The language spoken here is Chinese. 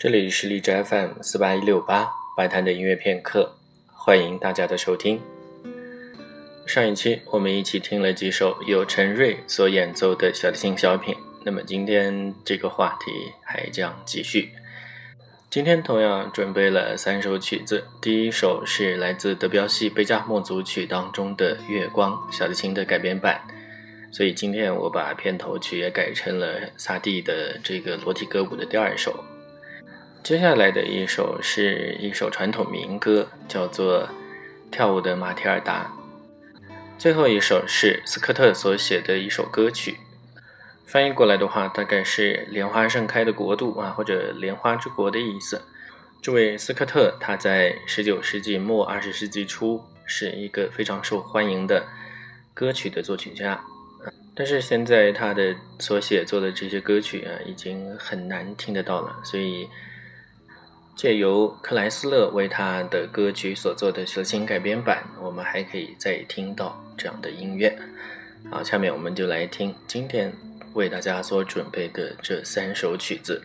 这里是荔枝 FM 四八一六八白谈的音乐片刻，欢迎大家的收听。上一期我们一起听了几首由陈瑞所演奏的小提琴小品，那么今天这个话题还将继续。今天同样准备了三首曲子，第一首是来自德彪西《贝加莫组曲》当中的《月光》小提琴的改编版，所以今天我把片头曲也改成了萨蒂的这个裸体歌舞的第二首。接下来的一首是一首传统民歌，叫做《跳舞的马提尔达》。最后一首是斯科特所写的一首歌曲。翻译过来的话，大概是“莲花盛开的国度”啊，或者“莲花之国”的意思。这位斯科特，他在19世纪末、20世纪初是一个非常受欢迎的歌曲的作曲家。但是现在他的所写作的这些歌曲啊，已经很难听得到了。所以借由克莱斯勒为他的歌曲所做的小型改编版，我们还可以再听到这样的音乐。好，下面我们就来听今天。为大家所准备的这三首曲子。